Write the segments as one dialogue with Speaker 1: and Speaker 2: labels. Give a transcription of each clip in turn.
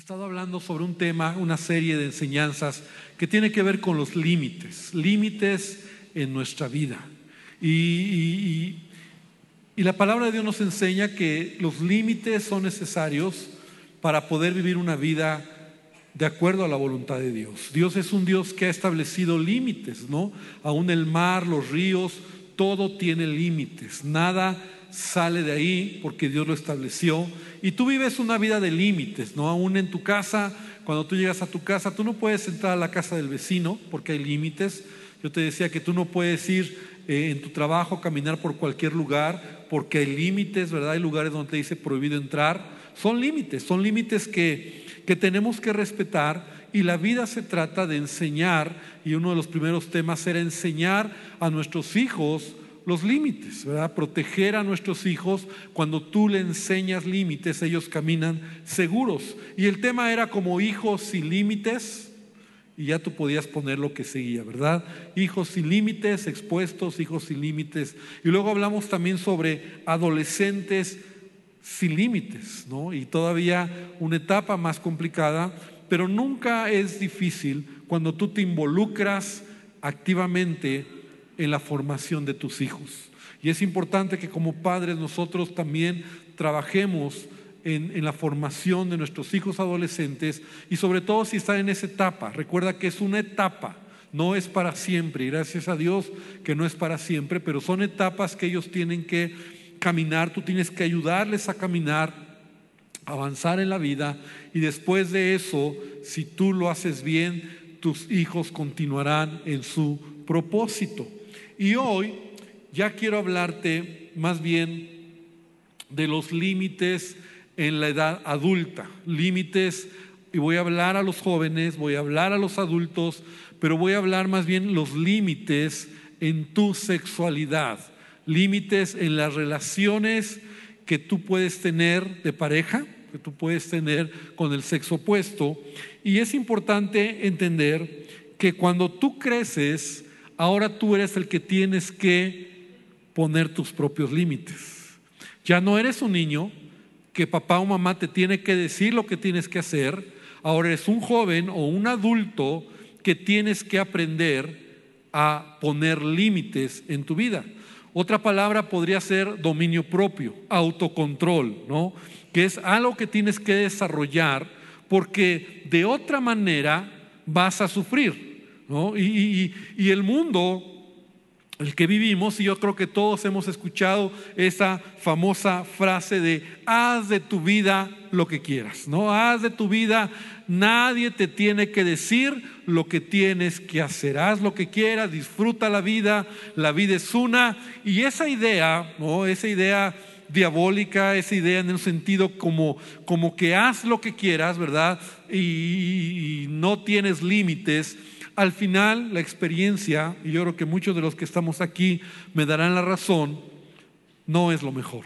Speaker 1: estado hablando sobre un tema, una serie de enseñanzas que tiene que ver con los límites, límites en nuestra vida. Y, y, la palabra de Dios nos enseña que los límites son necesarios para poder vivir una vida de acuerdo a la voluntad de Dios. Dios es un Dios que ha establecido límites, ¿no? Aún el mar, los ríos, todo tiene límites. Nada sale de ahí porque Dios lo estableció. Y tú vives una vida de límites, ¿no? Aún en tu casa, cuando tú llegas a tu casa, tú no puedes entrar a la casa del vecino porque hay límites. Yo te decía que tú no puedes ir eh, en tu trabajo, caminar por cualquier lugar porque hay límites, ¿verdad? Hay lugares donde te dice prohibido entrar. Son límites, son límites que, que tenemos que respetar y la vida se trata de enseñar, y uno de los primeros temas era enseñar a nuestros hijos los límites, ¿verdad? Proteger a nuestros hijos. Cuando tú le enseñas límites, ellos caminan seguros. Y el tema era como hijos sin límites, y ya tú podías poner lo que seguía, ¿verdad? Hijos sin límites, expuestos, hijos sin límites. Y luego hablamos también sobre adolescentes sin límites, ¿no? Y todavía una etapa más complicada, pero nunca es difícil cuando tú te involucras activamente en la formación de tus hijos. Y es importante que como padres nosotros también trabajemos en, la formación de nuestros hijos adolescentes y sobre todo si están en esa etapa. Recuerda que es una etapa, no es para siempre. Gracias a Dios que no es para siempre, pero son etapas que ellos tienen que caminar, tú tienes que ayudarles a caminar, avanzar en la vida y después de eso, si tú lo haces bien, tus hijos continuarán en su propósito. Y hoy ya quiero hablarte más bien de los límites en la edad adulta, límites, y voy a hablar a los jóvenes, voy a hablar a los adultos, pero voy a hablar más bien los límites en tu sexualidad, límites en las relaciones que tú puedes tener de pareja, que tú puedes tener con el sexo opuesto. Y es importante entender que cuando tú creces, ahora tú eres el que tienes que poner tus propios límites. Ya no eres un niño que papá o mamá te tiene que decir lo que tienes que hacer, ahora eres un joven o un adulto que tienes que aprender a poner límites en tu vida. Otra palabra podría ser dominio propio, autocontrol, ¿no? Que es algo que tienes que desarrollar porque de otra manera vas a sufrir. Y, el mundo, el que vivimos, y yo creo que todos hemos escuchado esa famosa frase de haz de tu vida lo que quieras, ¿no? Haz de tu vida, nadie te tiene que decir lo que tienes que hacer, haz lo que quieras, disfruta la vida, la vida es una, y esa idea, ¿no? Esa idea diabólica, esa idea en el sentido como, como que haz lo que quieras, ¿verdad? y no tienes límites al final, la experiencia, y yo creo que muchos de los que estamos aquí me darán la razón, no es lo mejor.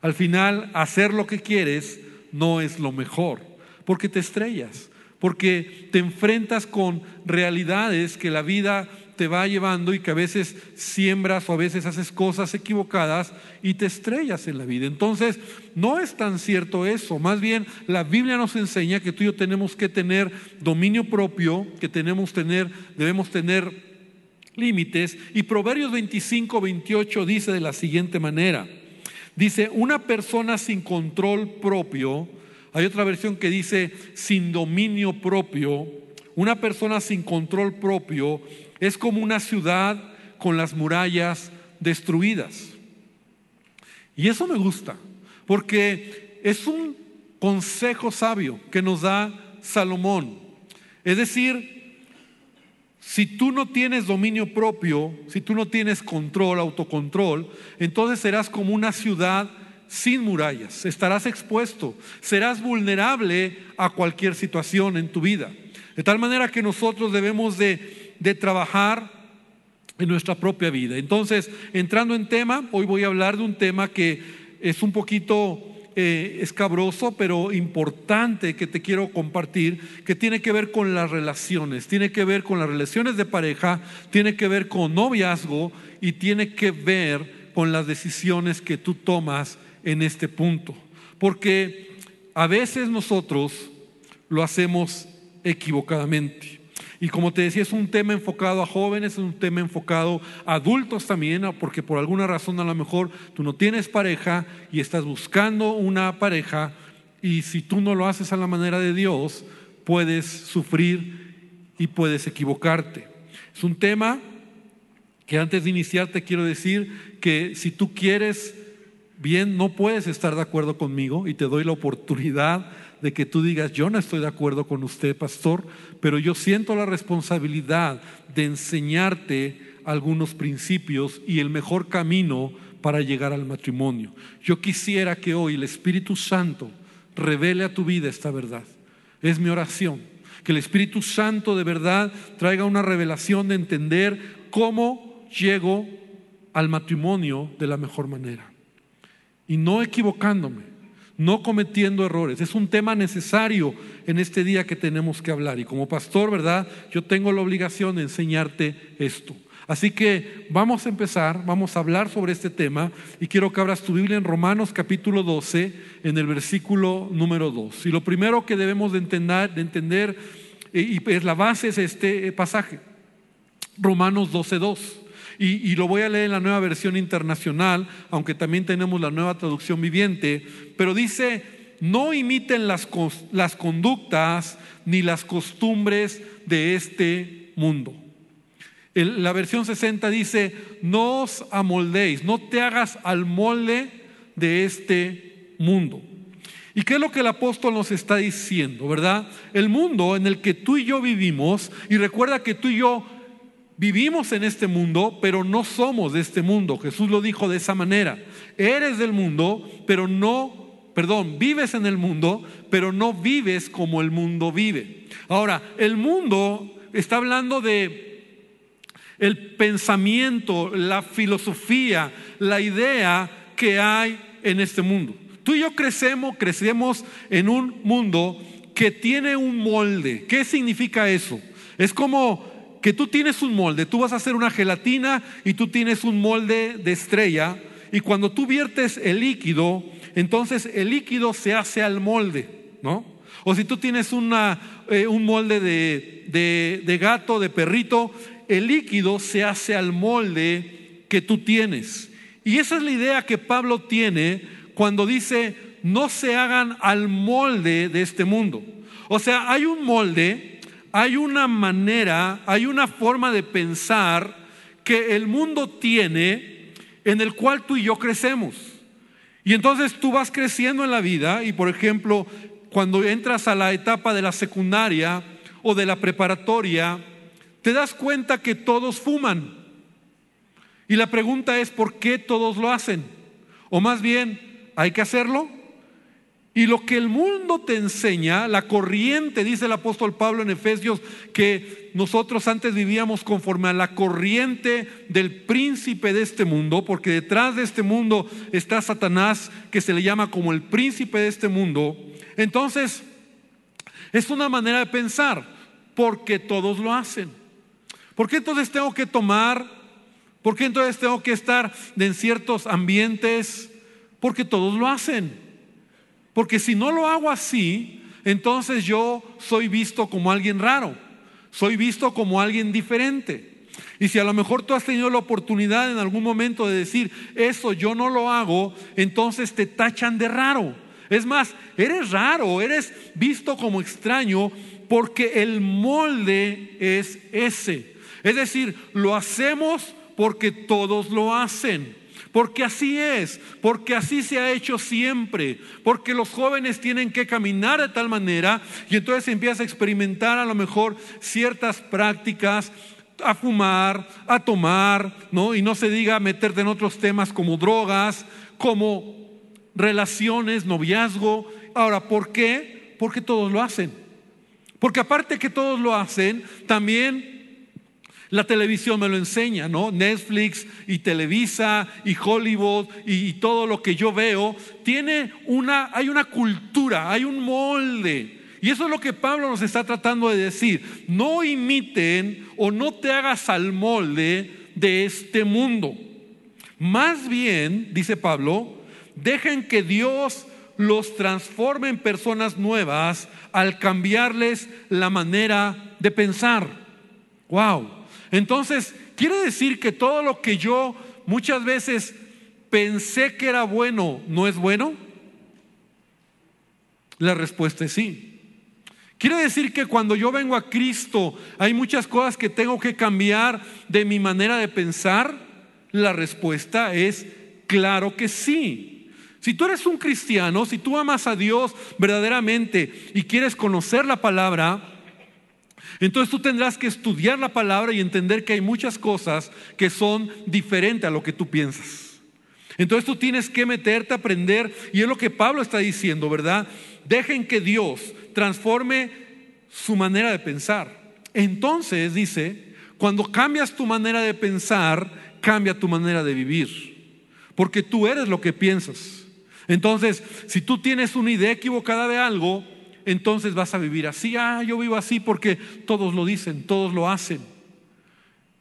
Speaker 1: Al final, hacer lo que quieres no es lo mejor, porque te estrellas, porque te enfrentas con realidades que la vida te va llevando y que a veces siembras o a veces haces cosas equivocadas y te estrellas en la vida. Entonces, no es tan cierto eso. Más bien, la Biblia nos enseña que tú y yo tenemos que tener dominio propio, que tenemos tener, debemos tener límites. Y Proverbios 25, 28 dice de la siguiente manera. Dice, una persona sin control propio, hay otra versión que dice sin dominio propio, una persona sin control propio es como una ciudad con las murallas destruidas. Y eso me gusta, porque es un consejo sabio que nos da Salomón. Es decir, si tú no tienes dominio propio, si tú no tienes control, autocontrol, entonces serás como una ciudad sin murallas, estarás expuesto, serás vulnerable a cualquier situación en tu vida. De tal manera que nosotros debemos de de trabajar en nuestra propia vida. Entonces, entrando en tema, hoy voy a hablar de un tema que es un poquito eh, escabroso, pero importante que te quiero compartir, que tiene que ver con las relaciones, tiene que ver con las relaciones de pareja, tiene que ver con noviazgo y tiene que ver con las decisiones que tú tomas en este punto. Porque a veces nosotros lo hacemos equivocadamente. Y como te decía, es un tema enfocado a jóvenes, es un tema enfocado a adultos también, porque por alguna razón a lo mejor tú no tienes pareja y estás buscando una pareja y si tú no lo haces a la manera de Dios, puedes sufrir y puedes equivocarte. Es un tema que antes de iniciar te quiero decir que si tú quieres bien, no puedes estar de acuerdo conmigo y te doy la oportunidad de que tú digas, yo no estoy de acuerdo con usted, pastor, pero yo siento la responsabilidad de enseñarte algunos principios y el mejor camino para llegar al matrimonio. Yo quisiera que hoy el Espíritu Santo revele a tu vida esta verdad. Es mi oración. Que el Espíritu Santo de verdad traiga una revelación de entender cómo llego al matrimonio de la mejor manera. Y no equivocándome, no cometiendo errores. Es un tema necesario en este día que tenemos que hablar. Y como pastor, ¿verdad? Yo tengo la obligación de enseñarte esto. Así que vamos a empezar, vamos a hablar sobre este tema y quiero que abras tu Biblia en Romanos capítulo 12, en el versículo número 2. Y lo primero que debemos de entender, de entender y es la base es este pasaje, Romanos 12, 2. Y, lo voy a leer en la nueva versión internacional, aunque también tenemos la nueva traducción viviente, pero dice, no imiten las, las conductas ni las costumbres de este mundo la versión 60 dice, no os amoldéis, no te hagas al molde de este mundo. ¿Y qué es lo que el apóstol nos está diciendo, verdad? El mundo en el que tú y yo vivimos, y recuerda que tú y yo vivimos en este mundo, pero no somos de este mundo. Jesús lo dijo de esa manera. Eres del mundo, pero no, perdón, vives en el mundo, pero no vives como el mundo vive. Ahora, el mundo está hablando de el pensamiento, la filosofía, la idea que hay en este mundo. Tú y yo crecemos, crecemos en un mundo que tiene un molde. ¿Qué significa eso? Es como que tú tienes un molde, tú vas a hacer una gelatina y tú tienes un molde de estrella y cuando tú viertes el líquido, entonces el líquido se hace al molde, ¿no? O si tú tienes una, eh, un molde de, de gato, de perrito, el líquido se hace al molde que tú tienes. Y esa es la idea que Pablo tiene cuando dice, no se hagan al molde de este mundo. O sea, hay un molde, hay una manera, hay una forma de pensar que el mundo tiene en el cual tú y yo crecemos. Y entonces tú vas creciendo en la vida y, por ejemplo, cuando entras a la etapa de la secundaria o de la preparatoria, te das cuenta que todos fuman. Y la pregunta es, ¿por qué todos lo hacen? O más bien, ¿hay que hacerlo? Y lo que el mundo te enseña, la corriente, dice el apóstol Pablo en Efesios, que nosotros antes vivíamos conforme a la corriente del príncipe de este mundo, porque detrás de este mundo está Satanás, que se le llama como el príncipe de este mundo. Entonces, es una manera de pensar, porque todos lo hacen. ¿Por qué entonces tengo que tomar? ¿Por qué entonces tengo que estar en ciertos ambientes? Porque todos lo hacen. Porque si no lo hago así, entonces yo soy visto como alguien raro, soy visto como alguien diferente. Y si a lo mejor tú has tenido la oportunidad en algún momento de decir, eso yo no lo hago, entonces te tachan de raro. Es más, eres raro, eres visto como extraño porque el molde es ese. Es decir, lo hacemos porque todos lo hacen. Porque así es, porque así se ha hecho siempre, porque los jóvenes tienen que caminar de tal manera y entonces empieza a experimentar a lo mejor ciertas prácticas, a fumar, a tomar, ¿no? Y no se diga meterte en otros temas como drogas, como relaciones, noviazgo. Ahora, ¿por qué? Porque todos lo hacen. Porque aparte que todos lo hacen, también la televisión me lo enseña, ¿no? Netflix y Televisa y Hollywood y, todo lo que yo veo, tiene una, hay una cultura, hay un molde. Y eso es lo que Pablo nos está tratando de decir. No imiten o no te hagas al molde de este mundo. Más bien, dice Pablo, dejen que Dios los transforma en personas nuevas al cambiarles la manera de pensar. Wow. Entonces, quiere decir que todo lo que yo muchas veces pensé que era bueno, ¿no es bueno? La respuesta es sí. Quiere decir que cuando yo vengo a Cristo hay muchas cosas que tengo que cambiar de mi manera de pensar. La respuesta es claro que sí. Si tú eres un cristiano, si tú amas a Dios verdaderamente y quieres conocer la palabra, entonces tú tendrás que estudiar la palabra y entender que hay muchas cosas que son diferentes a lo que tú piensas. Entonces tú tienes que meterte a aprender y es lo que Pablo está diciendo, ¿verdad? Dejen que Dios transforme su manera de pensar. Entonces dice, cuando cambias tu manera de pensar, cambia tu manera de vivir. Porque tú eres lo que piensas. Entonces, si tú tienes una idea equivocada de algo, entonces vas a vivir así. Ah, yo vivo así porque todos lo dicen, todos lo hacen.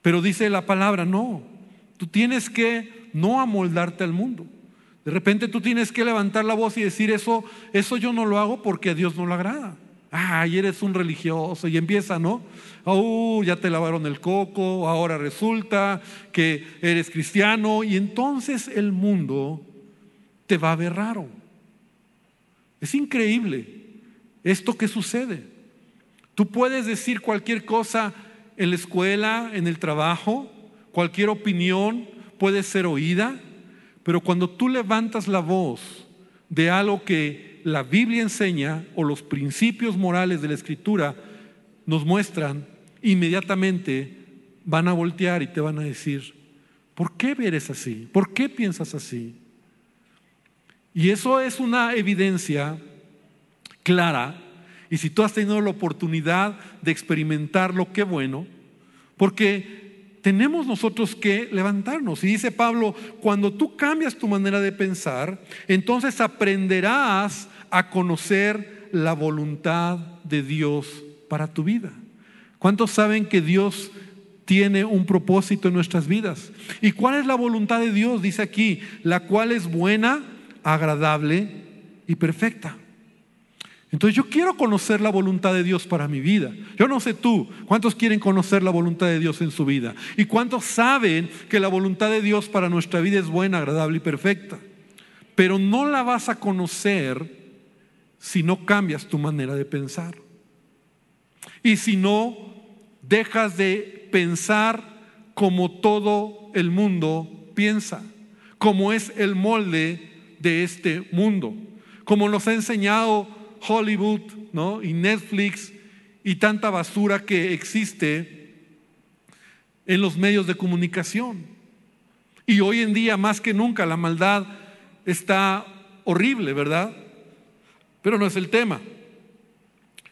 Speaker 1: Pero dice la palabra, no. Tú tienes que no amoldarte al mundo. De repente tú tienes que levantar la voz y decir eso, eso yo no lo hago porque a Dios no lo agrada. Ay, eres un religioso y empieza, ¿no? Oh, ya te lavaron el coco, ahora resulta que eres cristiano y entonces el mundo te va a ver raro. Es increíble esto que sucede. Tú puedes decir cualquier cosa en la escuela, en el trabajo, cualquier opinión puede ser oída, pero cuando tú levantas la voz de algo que la Biblia enseña o los principios morales de la Escritura nos muestran, inmediatamente van a voltear y te van a decir, ¿por qué eres así? ¿Por qué piensas así? Y eso es una evidencia clara. Y si tú has tenido la oportunidad de experimentarlo, qué bueno, porque tenemos nosotros que levantarnos. Y dice Pablo, cuando tú cambias tu manera de pensar, entonces aprenderás a conocer la voluntad de Dios para tu vida. ¿Cuántos saben que Dios tiene un propósito en nuestras vidas? ¿Y cuál es la voluntad de Dios? Dice aquí, la cual es buena, agradable y perfecta. Entonces yo quiero conocer la voluntad de Dios para mi vida. Yo no sé tú, ¿cuántos quieren conocer la voluntad de Dios en su vida? ¿Y cuántos saben que la voluntad de Dios para nuestra vida es buena, agradable y perfecta? Pero no la vas a conocer si no cambias tu manera de pensar. Y si no dejas de pensar como todo el mundo piensa, como es el molde de este mundo, como nos ha enseñado Hollywood ¿no? y Netflix y tanta basura que existe en los medios de comunicación. Y hoy en día, más que nunca, la maldad está horrible, ¿verdad? Pero no es el tema.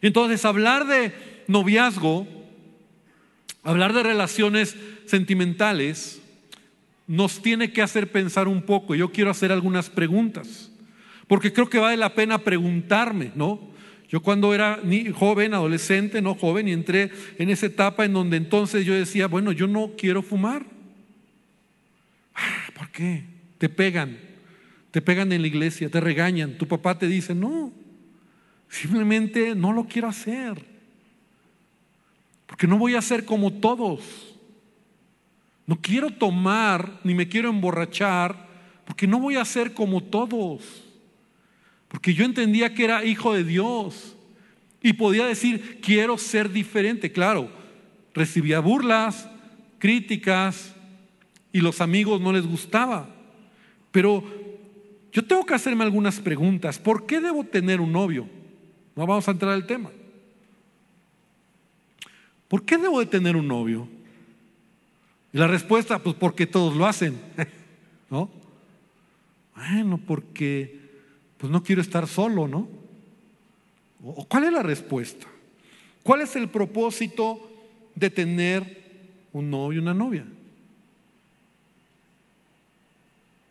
Speaker 1: Entonces, hablar de noviazgo, hablar de relaciones sentimentales, nos tiene que hacer pensar un poco. Yo quiero hacer algunas preguntas. Porque creo que vale la pena preguntarme, ¿no? Yo cuando era joven, adolescente, no joven, y entré en esa etapa en donde entonces yo decía, bueno, yo no quiero fumar. Ah, ¿Por qué? Te pegan, te pegan en la iglesia, te regañan, tu papá te dice, no, simplemente no lo quiero hacer. Porque no voy a ser como todos. No quiero tomar ni me quiero emborrachar porque no voy a ser como todos. Porque yo entendía que era hijo de Dios. Y podía decir, quiero ser diferente. Claro, recibía burlas, críticas, y los amigos no les gustaba. Pero yo tengo que hacerme algunas preguntas. ¿Por qué debo tener un novio? No vamos a entrar al tema. ¿Por qué debo de tener un novio? Y la respuesta, pues porque todos lo hacen. ¿No? Bueno, porque pues no quiero estar solo, ¿no? ¿Cuál es la respuesta? ¿Cuál es el propósito de tener un novio y una novia?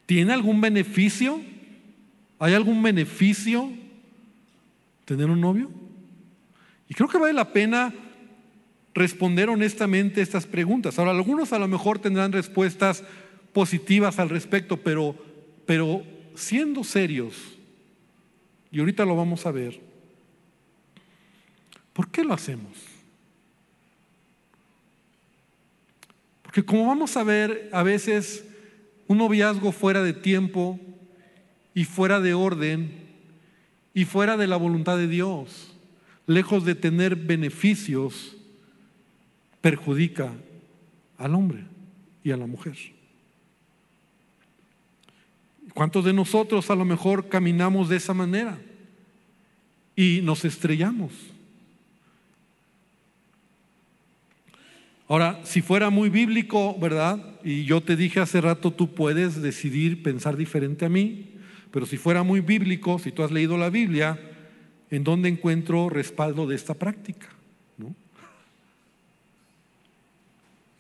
Speaker 1: ¿Tiene algún beneficio? ¿Hay algún beneficio tener un novio? Y creo que vale la pena responder honestamente estas preguntas. Ahora, algunos a lo mejor tendrán respuestas positivas al respecto, pero, pero siendo serios, y ahorita lo vamos a ver, ¿por qué lo hacemos? Porque como vamos a ver, a veces un noviazgo fuera de tiempo y fuera de orden y fuera de la voluntad de Dios, lejos de tener beneficios, perjudica al hombre y a la mujer. ¿Cuántos de nosotros a lo mejor caminamos de esa manera y nos estrellamos? Ahora, si fuera muy bíblico, ¿verdad? Y yo te dije hace rato, tú puedes decidir pensar diferente a mí, pero si fuera muy bíblico, si tú has leído la Biblia, ¿en dónde encuentro respaldo de esta práctica? ¿No?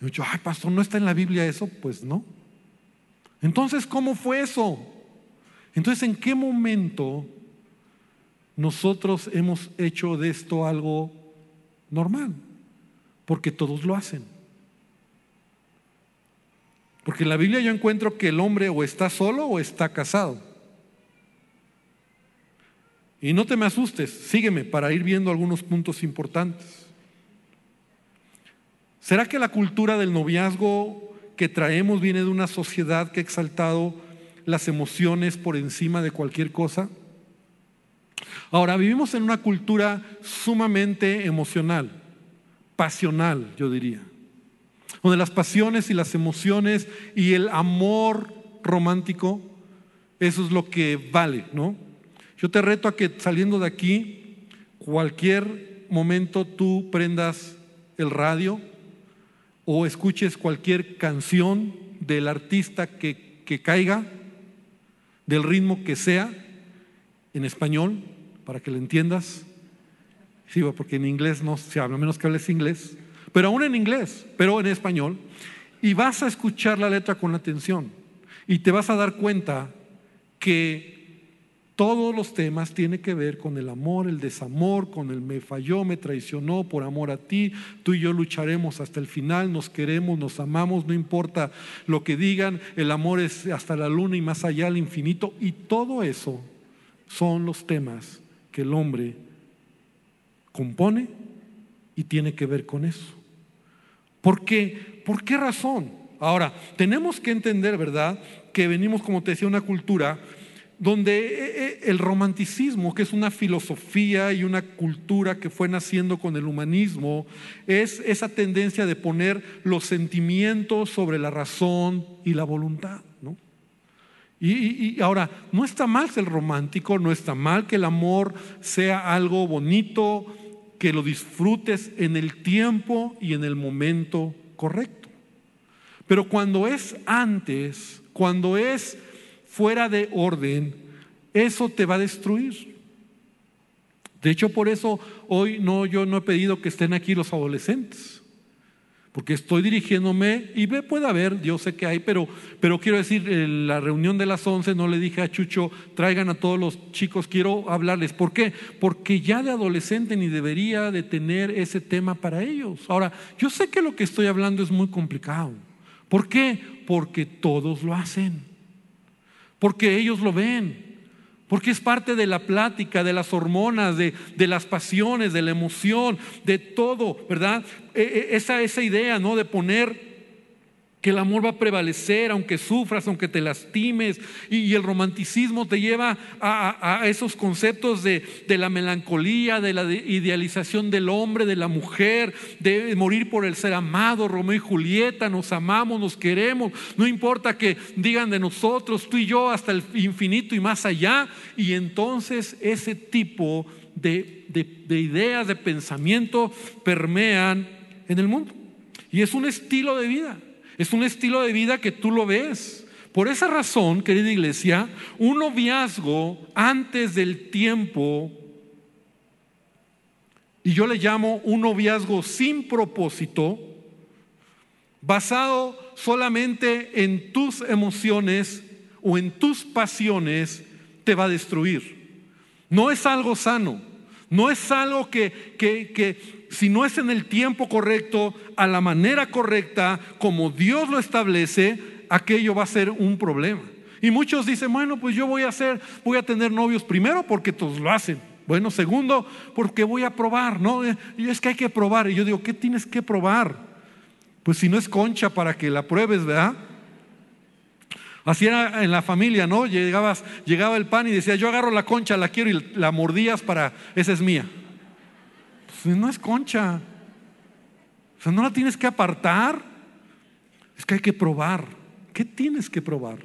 Speaker 1: Yo, ay, pastor, ¿no está en la Biblia eso? Pues no. Entonces, ¿cómo fue eso? Entonces, ¿en qué momento nosotros hemos hecho de esto algo normal? Porque todos lo hacen. Porque en la Biblia yo encuentro que el hombre o está solo o está casado. Y no te me asustes, sígueme para ir viendo algunos puntos importantes. ¿Será que la cultura del noviazgo que traemos viene de una sociedad que ha exaltado las emociones por encima de cualquier cosa? Ahora, vivimos en una cultura sumamente emocional, pasional, yo diría, donde las pasiones y las emociones y el amor romántico, eso es lo que vale, ¿no? Yo te reto a que saliendo de aquí, cualquier momento tú prendas el radio o escuches cualquier canción del artista que, caiga, del ritmo que sea, en español, para que lo entiendas. Sí, porque en inglés no se habla, a menos que hables inglés, pero aún en inglés, pero en español, y vas a escuchar la letra con atención y te vas a dar cuenta que todos los temas tienen que ver con el amor, el desamor, con el me falló, me traicionó por amor a ti. Tú y yo lucharemos hasta el final, nos queremos, nos amamos, no importa lo que digan, el amor es hasta la luna y más allá al infinito. Y todo eso son los temas que el hombre compone y tiene que ver con eso. ¿Por qué? ¿Por qué razón? Ahora, tenemos que entender, ¿verdad? Que venimos, como te decía, una cultura donde eh, eh, el romanticismo, que es una filosofía y una cultura que fue naciendo con el humanismo, es esa tendencia de poner los sentimientos sobre la razón y la voluntad. Y, y, ahora, no está mal ser romántico, no está mal que el amor sea algo bonito, que lo disfrutes en el tiempo y en el momento correcto. Pero cuando es antes, cuando es fuera de orden, eso te va a destruir. De hecho, por eso hoy no, yo no he pedido que estén aquí los adolescentes, porque estoy dirigiéndome y ve, puede haber, yo sé que hay, pero, pero quiero decir, en la reunión de las 11 no le dije a Chucho, traigan a todos los chicos, quiero hablarles. ¿Por qué? Porque ya de adolescente ni debería de tener ese tema para ellos. Ahora, yo sé que lo que estoy hablando es muy complicado. ¿Por qué? Porque todos lo hacen porque ellos lo ven, porque es parte de la plática, de las hormonas, de, las pasiones, de la emoción, de todo, ¿verdad? E, e, esa, esa idea, ¿no? De poner que el amor va a prevalecer aunque sufras, aunque te lastimes, y, el romanticismo te lleva a, esos conceptos de, la melancolía, de la idealización del hombre, de la mujer, de morir por el ser amado, Romeo y Julieta, nos amamos, nos queremos, no importa que digan de nosotros, tú y yo, hasta el infinito y más allá, y entonces ese tipo de, de ideas, de pensamiento permean en el mundo, y es un estilo de vida. Es un estilo de vida que tú lo ves. Por esa razón, querida iglesia, un noviazgo antes del tiempo, y yo le llamo un noviazgo sin propósito, basado solamente en tus emociones o en tus pasiones, te va a destruir. No es algo sano, no es algo que, que, que si no es en el tiempo correcto, a la manera correcta, como Dios lo establece, aquello va a ser un problema. Y muchos dicen, bueno, pues yo voy a hacer, voy a tener novios primero porque todos lo hacen. Bueno, segundo, porque voy a probar, ¿no? Y es que hay que probar. Y yo digo, ¿qué tienes que probar? Pues si no es concha para que la pruebes, ¿verdad? Así era en la familia, ¿no? Llegabas, llegaba el pan y decía, yo agarro la concha, la quiero y la mordías para, esa es mía. Pues no es concha. O sea, no la tienes que apartar. Es que hay que probar. ¿Qué tienes que probar?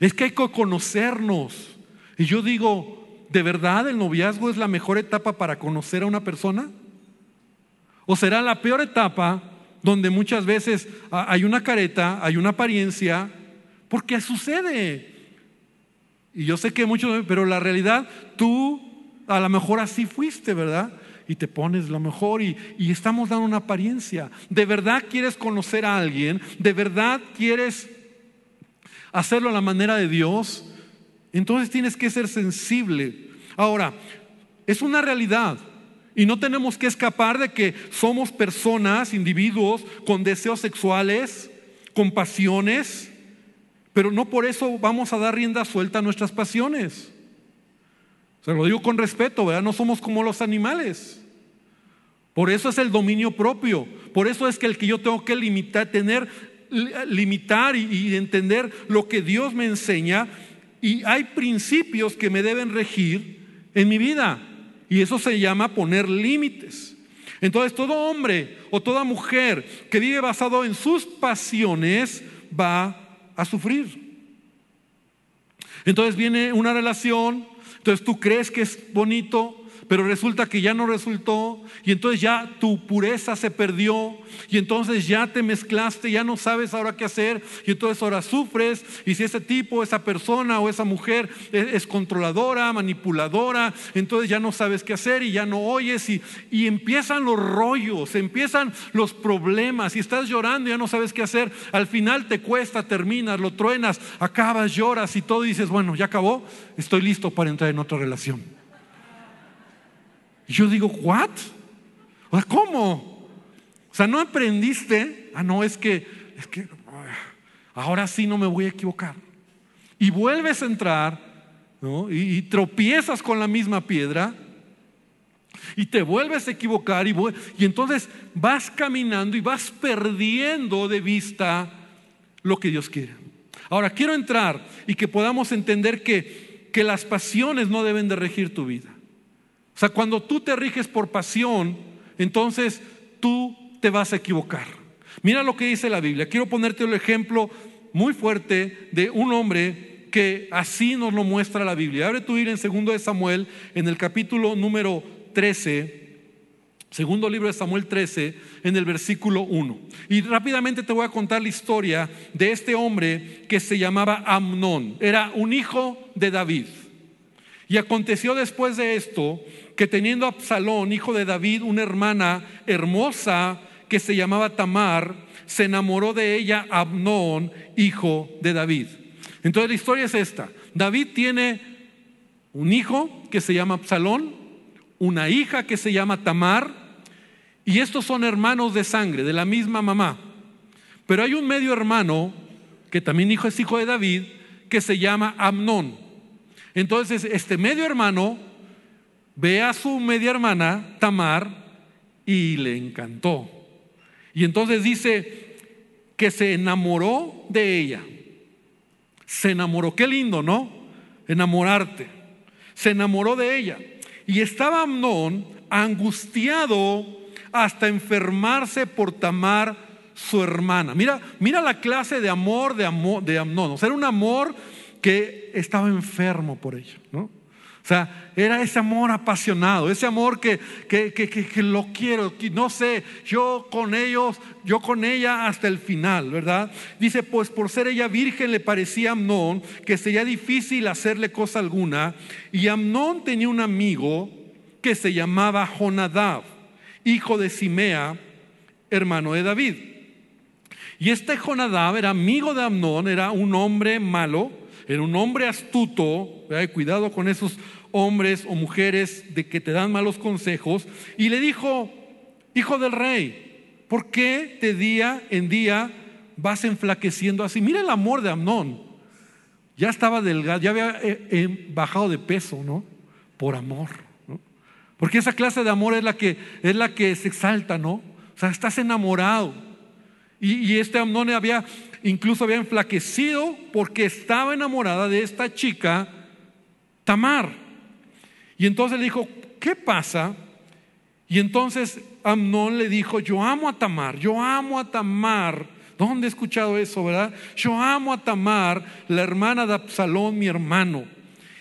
Speaker 1: Es que hay que conocernos. Y yo digo, ¿de verdad el noviazgo es la mejor etapa para conocer a una persona? ¿O será la peor etapa donde muchas veces hay una careta, hay una apariencia, porque sucede. Y yo sé que muchos, pero la realidad, tú a lo mejor así fuiste, ¿verdad? Y te pones lo mejor y, y estamos dando una apariencia. ¿De verdad quieres conocer a alguien? ¿De verdad quieres hacerlo a la manera de Dios? Entonces tienes que ser sensible. Ahora, es una realidad. Y no tenemos que escapar de que somos personas, individuos con deseos sexuales, con pasiones, pero no por eso vamos a dar rienda suelta a nuestras pasiones. Se lo digo con respeto, ¿verdad? No somos como los animales. Por eso es el dominio propio. Por eso es que el que yo tengo que limitar, tener, limitar y, y entender lo que Dios me enseña. Y hay principios que me deben regir en mi vida. Y eso se llama poner límites. Entonces todo hombre o toda mujer que vive basado en sus pasiones va a sufrir. Entonces viene una relación, entonces tú crees que es bonito, pero resulta que ya no resultó y entonces ya tu pureza se perdió y entonces ya te mezclaste, ya no sabes ahora qué hacer y entonces ahora sufres y si ese tipo, esa persona o esa mujer es, controladora, manipuladora, entonces ya no sabes qué hacer y ya no oyes y, y empiezan los rollos, empiezan los problemas y estás llorando ya no sabes qué hacer, al final te cuesta, terminas, lo truenas, acabas, lloras y todo dices, bueno, ya acabó, estoy listo para entrar en otra relación. Y yo digo, ¿what? O sea, ¿cómo? O sea, no aprendiste. Ah, no, es que, es que ahora sí no me voy a equivocar. Y vuelves a entrar, ¿no? y, tropiezas con la misma piedra. Y te vuelves a equivocar y, y entonces vas caminando y vas perdiendo de vista lo que Dios quiere. Ahora, quiero entrar y que podamos entender que, que las pasiones no deben de regir tu vida. O sea, cuando tú te riges por pasión, entonces tú te vas a equivocar. Mira lo que dice la Biblia. Quiero ponerte el ejemplo muy fuerte de un hombre que así nos lo muestra la Biblia. Abre tu Biblia en segundo de Samuel, en el capítulo número 13. Segundo libro de Samuel 13, en el versículo 1. Y rápidamente te voy a contar la historia de este hombre que se llamaba Amnón. Era un hijo de David. Y aconteció después de esto que teniendo Absalón, hijo de David, una hermana hermosa que se llamaba Tamar, se enamoró de ella Abnón, hijo de David. Entonces la historia es esta. David tiene un hijo que se llama Absalón, una hija que se llama Tamar, y estos son hermanos de sangre, de la misma mamá. Pero hay un medio hermano, que también es hijo de David, que se llama Amnón. Entonces, este medio hermano ve a su media hermana, Tamar, y le encantó. Y entonces dice que se enamoró de ella. Se enamoró, qué lindo, ¿no? Enamorarte. Se enamoró de ella. Y estaba Amnón angustiado hasta enfermarse por Tamar, su hermana. Mira, mira la clase de amor de, amor, Amnón. O sea, era un amor que estaba enfermo por ella, ¿no? O sea, era ese amor apasionado, ese amor que, que, lo quiero, no sé, yo con ellos, yo con ella hasta el final, ¿verdad? Dice, pues por ser ella virgen le parecía a Amnón que sería difícil hacerle cosa alguna. Y Amnón tenía un amigo que se llamaba Jonadab, hijo de Simea, hermano de David. Y este Jonadab era amigo de Amnón, era un hombre malo, era un hombre astuto, cuidado con esos hombres o mujeres de que te dan malos consejos, y le dijo, hijo del rey, ¿por qué de día en día vas enflaqueciendo así? Mira el amor de Amnón. ya estaba delgado, ya había eh, eh, bajado de peso, ¿no? Por amor, ¿no? Porque esa clase de amor es la que, es la que se exalta, ¿no? O sea, estás enamorado. Y, y este Amnón había, incluso había enflaquecido porque estaba enamorada de esta chica, Tamar. Y entonces le dijo, ¿qué pasa? Y entonces Amnón le dijo, yo amo a Tamar, yo amo a Tamar. ¿Dónde he escuchado eso, verdad? Yo amo a Tamar, la hermana de Absalón, mi hermano.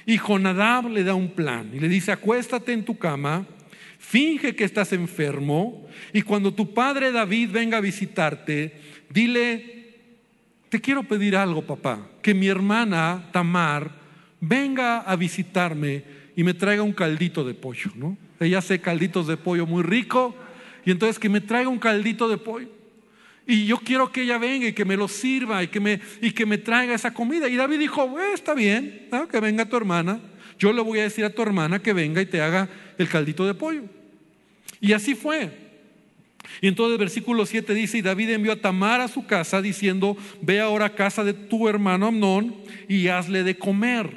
Speaker 1: Y Jonadab le da un plan y le dice, acuéstate en tu cama, finge que estás enfermo y cuando tu padre David venga a visitarte, dile, te quiero pedir algo, papá, que mi hermana Tamar venga a visitarme y me traiga un caldito de pollo, ¿no? Ella hace calditos de pollo muy rico. Y entonces que me traiga un caldito de pollo. Y yo quiero que ella venga y que me lo sirva y que me, y que me traiga esa comida. Y David dijo, está bien, que venga tu hermana. Yo le voy a decir a tu hermana que venga y te haga el caldito de pollo. Y así fue. Y entonces el versículo 7 dice, y David envió a Tamar a su casa diciendo, ve ahora a casa de tu hermano Amnón y hazle de comer.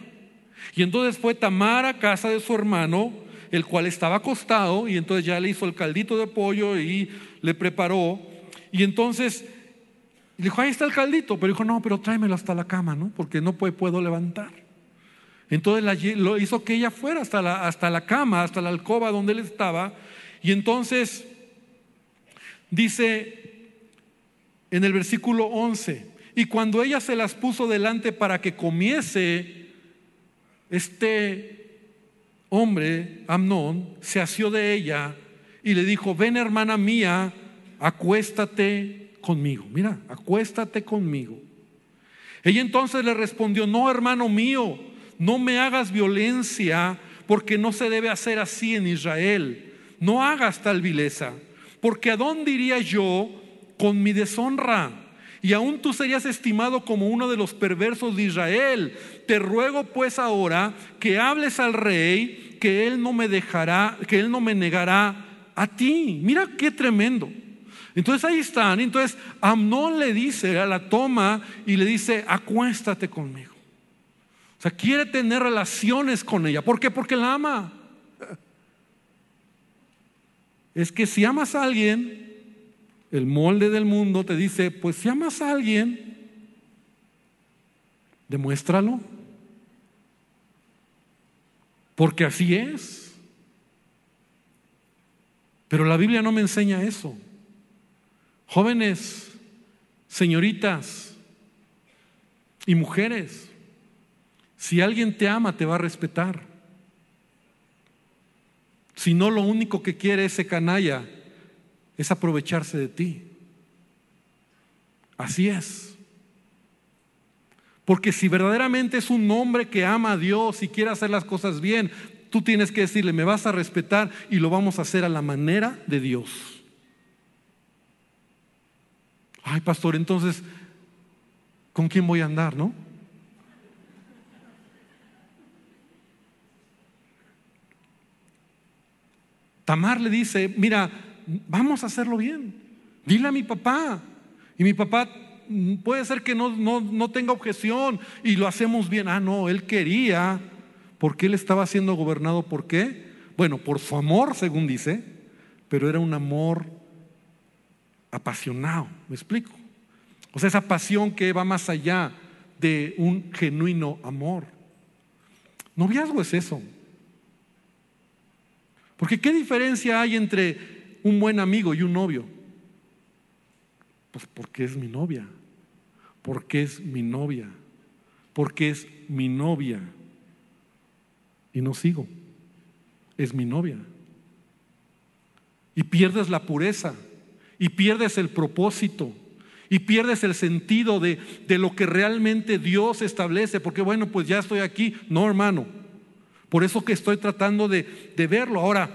Speaker 1: Y entonces fue Tamar a casa de su hermano el cual estaba acostado y entonces ya le hizo el caldito de pollo y le preparó. Y entonces dijo, ahí está el caldito, pero dijo, no, pero tráemelo hasta la cama, ¿no? Porque no puedo levantar. Entonces lo hizo que ella fuera hasta la, hasta la cama, hasta la alcoba donde él estaba. Y entonces dice en el versículo 11, y cuando ella se las puso delante para que comiese, este hombre, Amnón, se asió de ella y le dijo, ven hermana mía, acuéstate conmigo. Mira, acuéstate conmigo. Ella entonces le respondió, no hermano mío, no me hagas violencia porque no se debe hacer así en Israel. No hagas tal vileza, porque ¿a dónde iría yo con mi deshonra? Y aún tú serías estimado como uno de los perversos de Israel. Te ruego pues ahora que hables al rey, que él no me dejará, que él no me negará a ti. Mira qué tremendo. Entonces ahí están. Entonces Amnón le dice, la toma y le dice, acuéstate conmigo. O sea, quiere tener relaciones con ella. ¿Por qué? Porque la ama. Es que si amas a alguien, el molde del mundo te dice, pues si amas a alguien, demuéstralo. Porque así es. Pero la Biblia no me enseña eso. Jóvenes, señoritas y mujeres, si alguien te ama, te va a respetar. Si no, lo único que quiere ese canalla es aprovecharse de ti. Así es. Porque si verdaderamente es un hombre que ama a Dios y quiere hacer las cosas bien, tú tienes que decirle, me vas a respetar y lo vamos a hacer a la manera de Dios. Ay, pastor, entonces, ¿con quién voy a andar, no? Tamar le dice, mira, vamos a hacerlo bien. Dile a mi papá. Y mi papá mm, puede ser que no, no, tenga objeción y lo hacemos bien. Ah, no, él quería, porque él estaba siendo gobernado, ¿por qué? Bueno, por su amor, según dice, pero era un amor apasionado, ¿me explico? O sea, esa pasión que va más allá de un genuino amor. Noviazgo es eso. Porque ¿qué diferencia hay entre un buen amigo y un novio? Pues porque es mi novia, porque es mi novia, porque es mi novia. Y no sigo, es mi novia. Y pierdes la pureza, y pierdes el propósito, y pierdes el sentido de, de lo que realmente Dios establece, porque bueno, pues ya estoy aquí, no hermano. Por eso que estoy tratando de, de verlo. Ahora,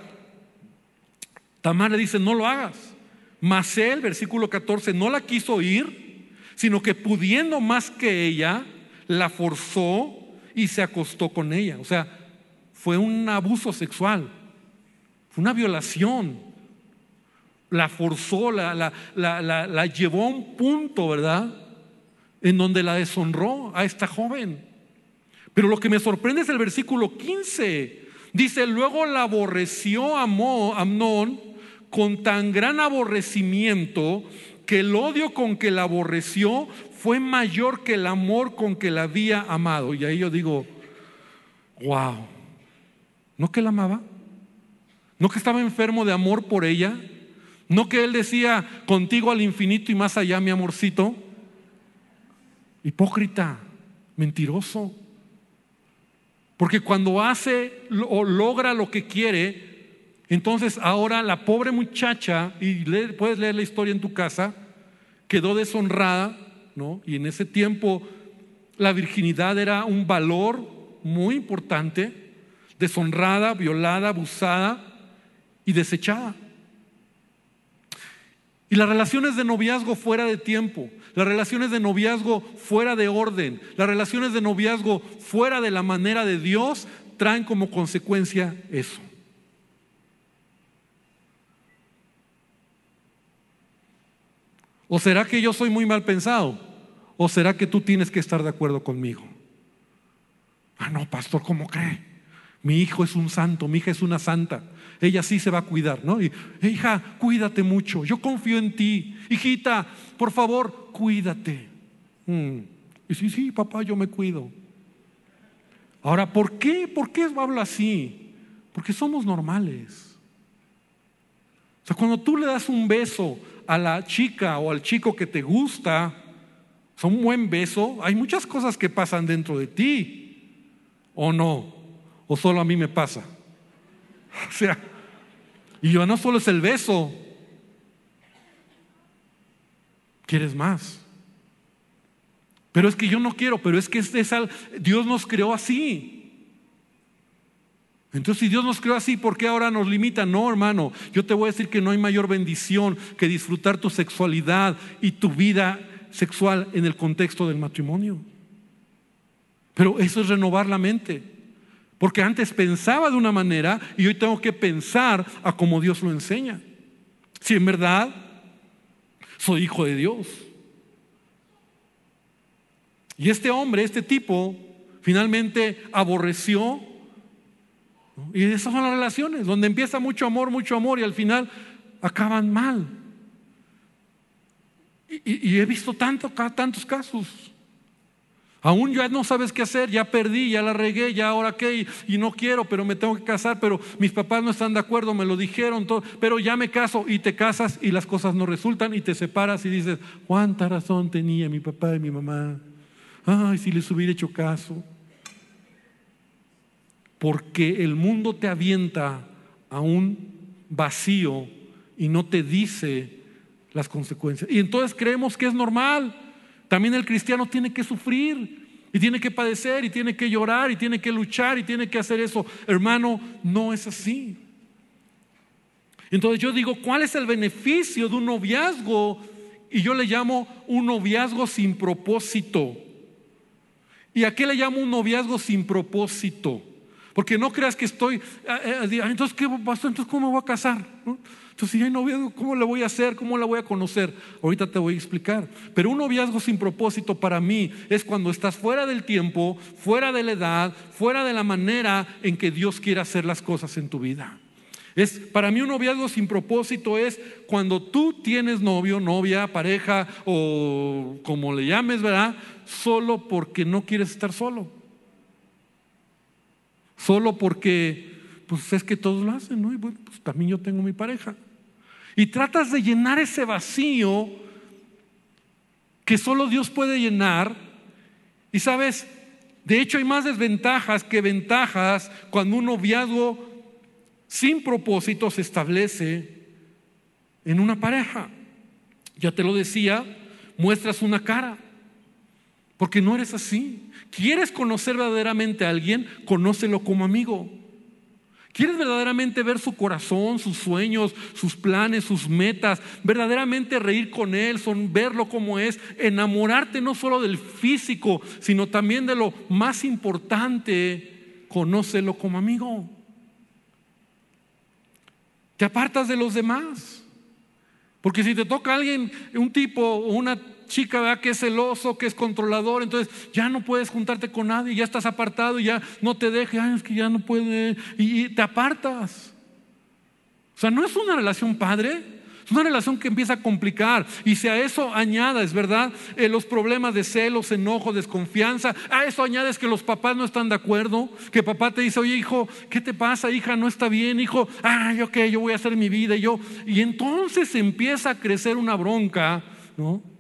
Speaker 1: Tamar le dice, no lo hagas. Mas él, versículo 14, no la quiso oír, sino que pudiendo más que ella, la forzó y se acostó con ella. O sea, fue un abuso sexual, fue una violación. La forzó, la, la, la llevó a un punto, ¿verdad? En donde la deshonró a esta joven. Pero lo que me sorprende es el versículo 15. Dice, luego la aborreció Amnón con tan gran aborrecimiento que el odio con que la aborreció fue mayor que el amor con que la había amado. Y ahí yo digo, wow, ¿no que la amaba? ¿No que estaba enfermo de amor por ella? ¿No que él decía, contigo al infinito y más allá, mi amorcito? Hipócrita, mentiroso. Porque cuando hace o logra lo que quiere, entonces ahora la pobre muchacha, y puedes leer la historia en tu casa, quedó deshonrada, ¿no? Y en ese tiempo la virginidad era un valor muy importante, deshonrada, violada, abusada y desechada. Y las relaciones de noviazgo fuera de tiempo, las relaciones de noviazgo fuera de orden, las relaciones de noviazgo fuera de la manera de Dios traen como consecuencia eso. ¿O será que yo soy muy mal pensado? ¿O será que tú tienes que estar de acuerdo conmigo? Ah, no, pastor, ¿cómo cree? Mi hijo es un santo, mi hija es una santa. Ella sí se va a cuidar, ¿no? Y, hija, cuídate mucho. Yo confío en ti. Hijita, por favor, cuídate. Mm. Y sí, sí, papá, yo me cuido. Ahora, ¿por qué? ¿Por qué habla así? Porque somos normales. O sea, cuando tú le das un beso a la chica o al chico que te gusta, es un buen beso, hay muchas cosas que pasan dentro de ti, ¿o no? ¿O solo a mí me pasa? O sea, y yo no solo es el beso, quieres más. Pero es que yo no quiero, pero es que es, Dios nos creó así. Entonces, si Dios nos creó así, ¿por qué ahora nos limita? No, hermano, yo te voy a decir que no hay mayor bendición que disfrutar tu sexualidad y tu vida sexual en el contexto del matrimonio. Pero eso es renovar la mente. Porque antes pensaba de una manera y hoy tengo que pensar a como Dios lo enseña. Si en verdad soy hijo de Dios. Y este hombre, este tipo, finalmente aborreció. Y esas son las relaciones, donde empieza mucho amor, mucho amor y al final acaban mal. Y, he visto tanto, tantos casos. Aún ya no sabes qué hacer, ya perdí, ya la regué, ya ahora qué, y, no quiero, pero me tengo que casar, pero mis papás no están de acuerdo, me lo dijeron, todo, pero ya me caso y te casas y las cosas no resultan y te separas y dices, cuánta razón tenía mi papá y mi mamá. Ay, si les hubiera hecho caso. Porque el mundo te avienta a un vacío y no te dice las consecuencias. Y entonces creemos que es normal. También el cristiano tiene que sufrir y tiene que padecer y tiene que llorar y tiene que luchar y tiene que hacer eso. Hermano, no es así. Entonces yo digo, ¿cuál es el beneficio de un noviazgo? Y yo le llamo un noviazgo sin propósito. ¿Y a qué le llamo un noviazgo sin propósito? Porque no creas que estoy, eh, eh, entonces, ¿qué pasó? Entonces, ¿cómo me voy a casar? Entonces, si hay noviazgo, ¿cómo le voy a hacer? ¿Cómo la voy a conocer? Ahorita te voy a explicar. Pero un noviazgo sin propósito para mí es cuando estás fuera del tiempo, fuera de la edad, fuera de la manera en que Dios quiere hacer las cosas en tu vida. Es, para mí un noviazgo sin propósito es cuando tú tienes novio, novia, pareja o como le llames, ¿verdad? Solo porque no quieres estar solo. Solo porque, pues es que todos lo hacen, ¿no? Y bueno, pues también yo tengo mi pareja. Y tratas de llenar ese vacío que solo Dios puede llenar. Y sabes, de hecho hay más desventajas que ventajas cuando un noviazgo sin propósito se establece en una pareja. Ya te lo decía, muestras una cara, porque no eres así. ¿Quieres conocer verdaderamente a alguien? Conócelo como amigo. ¿Quieres verdaderamente ver su corazón, sus sueños, sus planes, sus metas? Verdaderamente reír con él, son, verlo como es, enamorarte no solo del físico, sino también de lo más importante, conócelo como amigo. Te apartas de los demás. Porque si te toca alguien, un tipo o una chica ¿verdad? que es celoso, que es controlador, entonces ya no puedes juntarte con nadie, ya estás apartado y ya no te dejes, es que ya no puede, y te apartas. O sea, no es una relación padre. Es una relación que empieza a complicar. Y si a eso añades, ¿verdad? Eh, los problemas de celos, enojo, desconfianza. A eso añades que los papás no están de acuerdo. Que papá te dice, oye, hijo, ¿qué te pasa, hija? No está bien, hijo. Yo qué, yo voy a hacer mi vida. Y, yo, y entonces empieza a crecer una bronca, ¿no?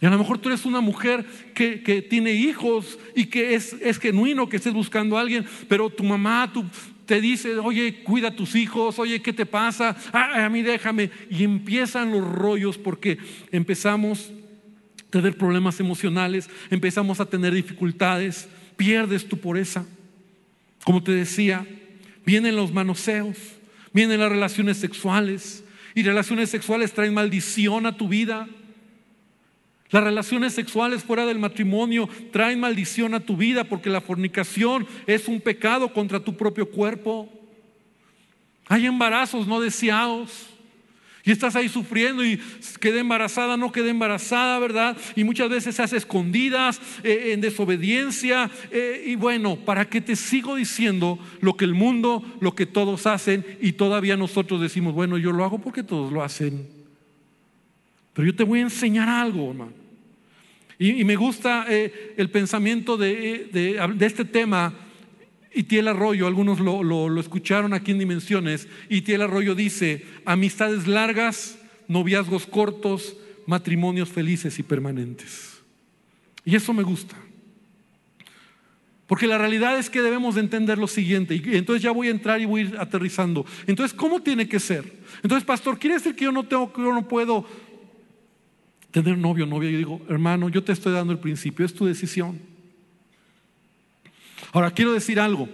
Speaker 1: Y a lo mejor tú eres una mujer que, que tiene hijos y que es, es, genuino que estés buscando a alguien, pero tu mamá, tu, te dice, oye, cuida a tus hijos, oye, ¿qué te pasa? Ah, a mí déjame. Y empiezan los rollos porque empezamos a tener problemas emocionales, empezamos a tener dificultades, pierdes tu pureza. Como te decía, vienen los manoseos, vienen las relaciones sexuales, y relaciones sexuales traen maldición a tu vida. Las relaciones sexuales fuera del matrimonio traen maldición a tu vida porque la fornicación es un pecado contra tu propio cuerpo. Hay embarazos no deseados. Y estás ahí sufriendo y quedé embarazada, no quedé embarazada, ¿verdad? Y muchas veces se hace escondidas, eh, en desobediencia. Eh, y bueno, ¿para qué te sigo diciendo lo que el mundo, lo que todos hacen? Y todavía nosotros decimos, bueno, yo lo hago porque todos lo hacen. Pero yo te voy a enseñar algo, hermano. Y, me gusta eh, el pensamiento de, de, este tema. Itiel Arroyo, algunos lo, lo, escucharon aquí en Dimensiones. Itiel Arroyo dice: amistades largas, noviazgos cortos, matrimonios felices y permanentes. Y eso me gusta. Porque la realidad es que debemos de entender lo siguiente. Y entonces ya voy a entrar y voy a ir aterrizando. Entonces, ¿cómo tiene que ser? Entonces, pastor, ¿quiere decir que yo no tengo, que yo no puedo tener novio o novia. Yo digo, hermano, yo te estoy dando el principio, es tu decisión. Ahora, quiero decir algo,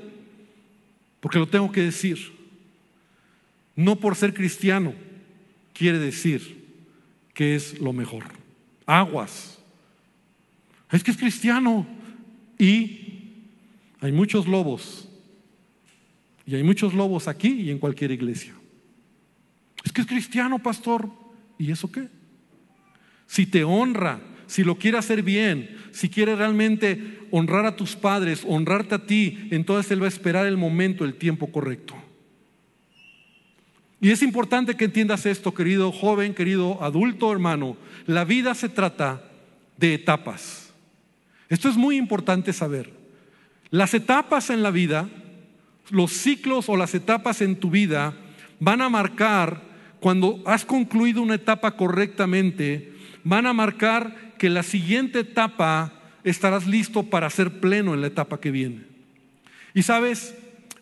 Speaker 1: porque lo tengo que decir. No por ser cristiano quiere decir que es lo mejor. Aguas. Es que es cristiano y hay muchos lobos. Y hay muchos lobos aquí y en cualquier iglesia. Es que es cristiano, pastor. ¿Y eso qué? Si te honra, si lo quiere hacer bien, si quiere realmente honrar a tus padres, honrarte a ti, entonces Él va a esperar el momento, el tiempo correcto. Y es importante que entiendas esto, querido joven, querido adulto, hermano. La vida se trata de etapas. Esto es muy importante saber. Las etapas en la vida, los ciclos o las etapas en tu vida van a marcar cuando has concluido una etapa correctamente, van a marcar que la siguiente etapa estarás listo para ser pleno en la etapa que viene. Y sabes,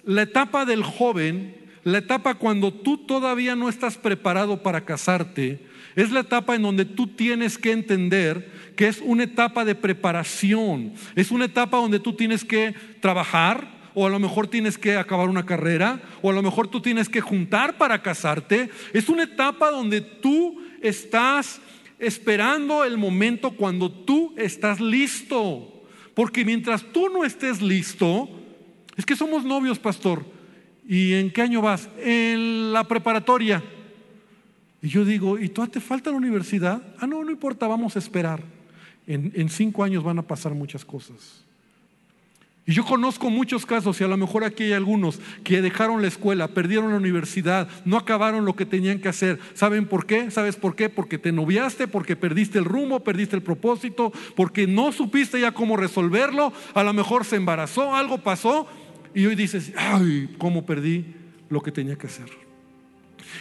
Speaker 1: la etapa del joven, la etapa cuando tú todavía no estás preparado para casarte, es la etapa en donde tú tienes que entender que es una etapa de preparación, es una etapa donde tú tienes que trabajar, o a lo mejor tienes que acabar una carrera, o a lo mejor tú tienes que juntar para casarte. Es una etapa donde tú estás esperando el momento cuando tú estás listo. Porque mientras tú no estés listo, es que somos novios, pastor. ¿Y en qué año vas? En la preparatoria. Y yo digo, ¿y tú te falta la universidad? Ah, no, no importa, vamos a esperar. En, en cinco años van a pasar muchas cosas. Y yo conozco muchos casos, y a lo mejor aquí hay algunos, que dejaron la escuela, perdieron la universidad, no acabaron lo que tenían que hacer. ¿Saben por qué? ¿Sabes por qué? Porque te noviaste, porque perdiste el rumbo, perdiste el propósito, porque no supiste ya cómo resolverlo, a lo mejor se embarazó, algo pasó, y hoy dices, ay, ¿cómo perdí lo que tenía que hacer?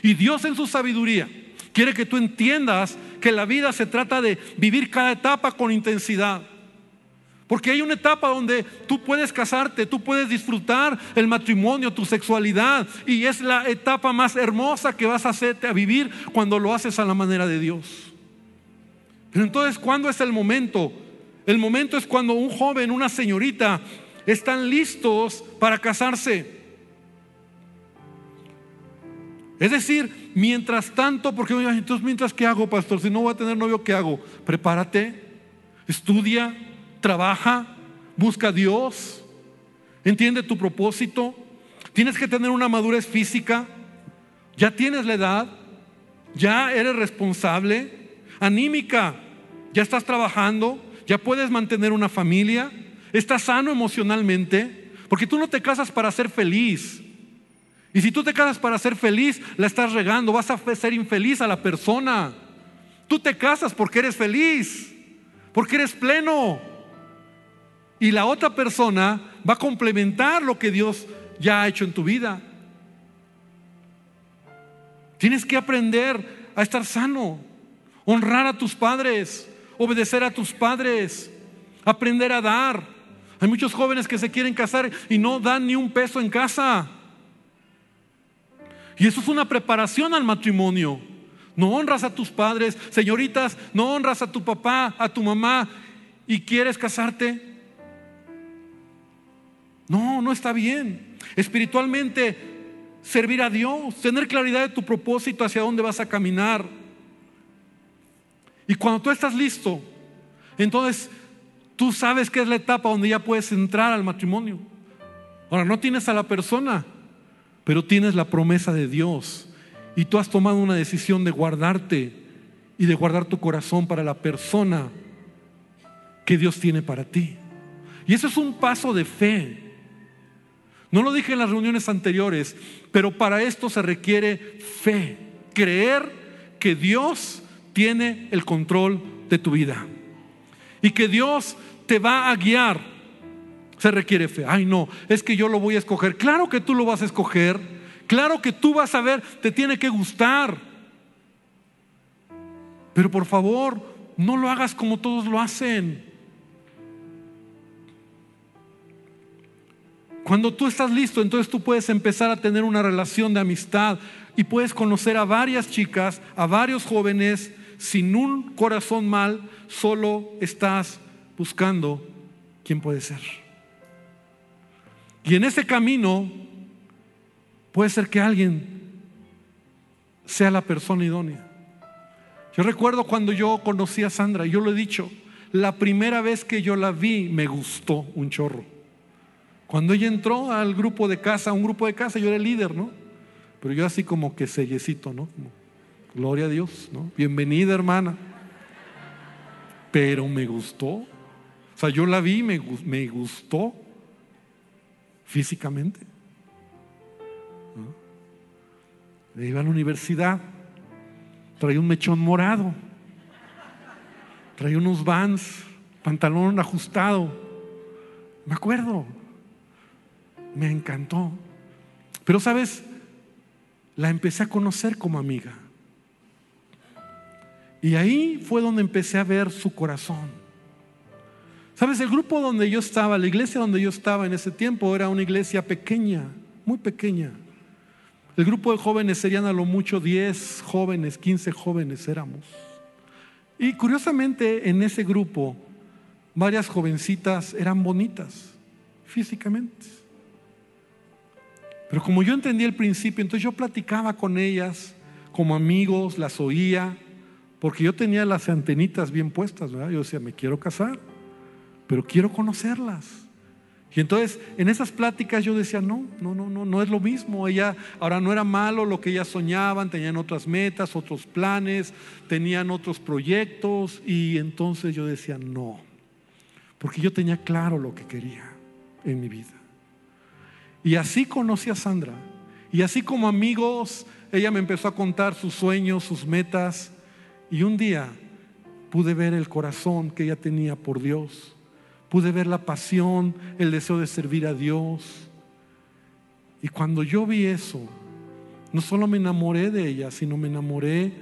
Speaker 1: Y Dios en su sabiduría quiere que tú entiendas que la vida se trata de vivir cada etapa con intensidad. Porque hay una etapa donde tú puedes casarte, tú puedes disfrutar el matrimonio, tu sexualidad, y es la etapa más hermosa que vas a hacerte a vivir cuando lo haces a la manera de Dios. Pero entonces, ¿cuándo es el momento? El momento es cuando un joven, una señorita, están listos para casarse. Es decir, mientras tanto, porque entonces mientras que hago, pastor, si no voy a tener novio, ¿qué hago? Prepárate, estudia, trabaja, busca a Dios, entiende tu propósito. Tienes que tener una madurez física, ya tienes la edad, ya eres responsable, anímica. ya estás trabajando, ya puedes mantener una familia, estás sano emocionalmente, porque tú no te casas para ser feliz. Y si tú te casas para ser feliz, la estás regando, vas a ser infeliz a la persona. Tú te casas porque eres feliz, porque eres pleno. Y la otra persona va a complementar lo que Dios ya ha hecho en tu vida. Tienes que aprender a estar sano, honrar a tus padres, obedecer a tus padres, aprender a dar. Hay muchos jóvenes que se quieren casar y no dan ni un peso en casa. Y eso es una preparación al matrimonio. No honras a tus padres, señoritas, no honras a tu papá, a tu mamá y quieres casarte. No, no está bien. Espiritualmente, servir a Dios, tener claridad de tu propósito hacia dónde vas a caminar. Y cuando tú estás listo, entonces tú sabes que es la etapa donde ya puedes entrar al matrimonio. Ahora, no tienes a la persona, pero tienes la promesa de Dios. Y tú has tomado una decisión de guardarte y de guardar tu corazón para la persona que Dios tiene para ti. Y eso es un paso de fe. No lo dije en las reuniones anteriores, pero para esto se requiere fe, creer que Dios tiene el control de tu vida y que Dios te va a guiar. Se requiere fe. Ay, no, es que yo lo voy a escoger. Claro que tú lo vas a escoger. Claro que tú vas a ver, te tiene que gustar. Pero por favor, no lo hagas como todos lo hacen. Cuando tú estás listo, entonces tú puedes empezar a tener una relación de amistad y puedes conocer a varias chicas, a varios jóvenes sin un corazón mal, solo estás buscando quién puede ser. Y en ese camino puede ser que alguien sea la persona idónea. Yo recuerdo cuando yo conocí a Sandra, yo lo he dicho, la primera vez que yo la vi me gustó un chorro. Cuando ella entró al grupo de casa, un grupo de casa, yo era el líder, ¿no? Pero yo así como que sellecito, ¿no? Gloria a Dios, ¿no? Bienvenida, hermana. Pero me gustó. O sea, yo la vi, me, me gustó físicamente. ¿no? Iba a la universidad, traía un mechón morado, traía unos vans, pantalón ajustado. Me acuerdo, me encantó. Pero sabes, la empecé a conocer como amiga. Y ahí fue donde empecé a ver su corazón. Sabes, el grupo donde yo estaba, la iglesia donde yo estaba en ese tiempo era una iglesia pequeña, muy pequeña. El grupo de jóvenes serían a lo mucho 10 jóvenes, 15 jóvenes éramos. Y curiosamente en ese grupo varias jovencitas eran bonitas físicamente. Pero como yo entendí el principio, entonces yo platicaba con ellas como amigos, las oía, porque yo tenía las antenitas bien puestas, ¿verdad? Yo decía, me quiero casar, pero quiero conocerlas. Y entonces en esas pláticas yo decía, no, no, no, no, no es lo mismo. Ella, ahora no era malo lo que ellas soñaban, tenían otras metas, otros planes, tenían otros proyectos. Y entonces yo decía, no, porque yo tenía claro lo que quería en mi vida. Y así conocí a Sandra. Y así como amigos, ella me empezó a contar sus sueños, sus metas. Y un día pude ver el corazón que ella tenía por Dios. Pude ver la pasión, el deseo de servir a Dios. Y cuando yo vi eso, no solo me enamoré de ella, sino me enamoré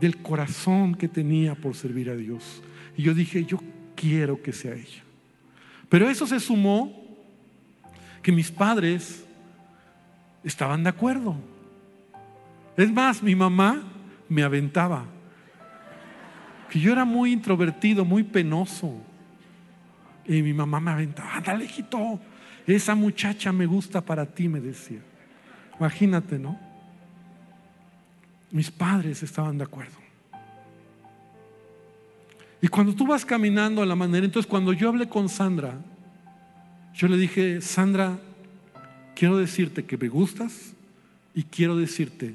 Speaker 1: del corazón que tenía por servir a Dios. Y yo dije, yo quiero que sea ella. Pero eso se sumó que mis padres estaban de acuerdo. Es más, mi mamá me aventaba. Que yo era muy introvertido, muy penoso. Y mi mamá me aventaba, ándale, hijito, esa muchacha me gusta para ti, me decía. Imagínate, ¿no? Mis padres estaban de acuerdo. Y cuando tú vas caminando a la manera, entonces cuando yo hablé con Sandra, yo le dije, Sandra, quiero decirte que me gustas y quiero decirte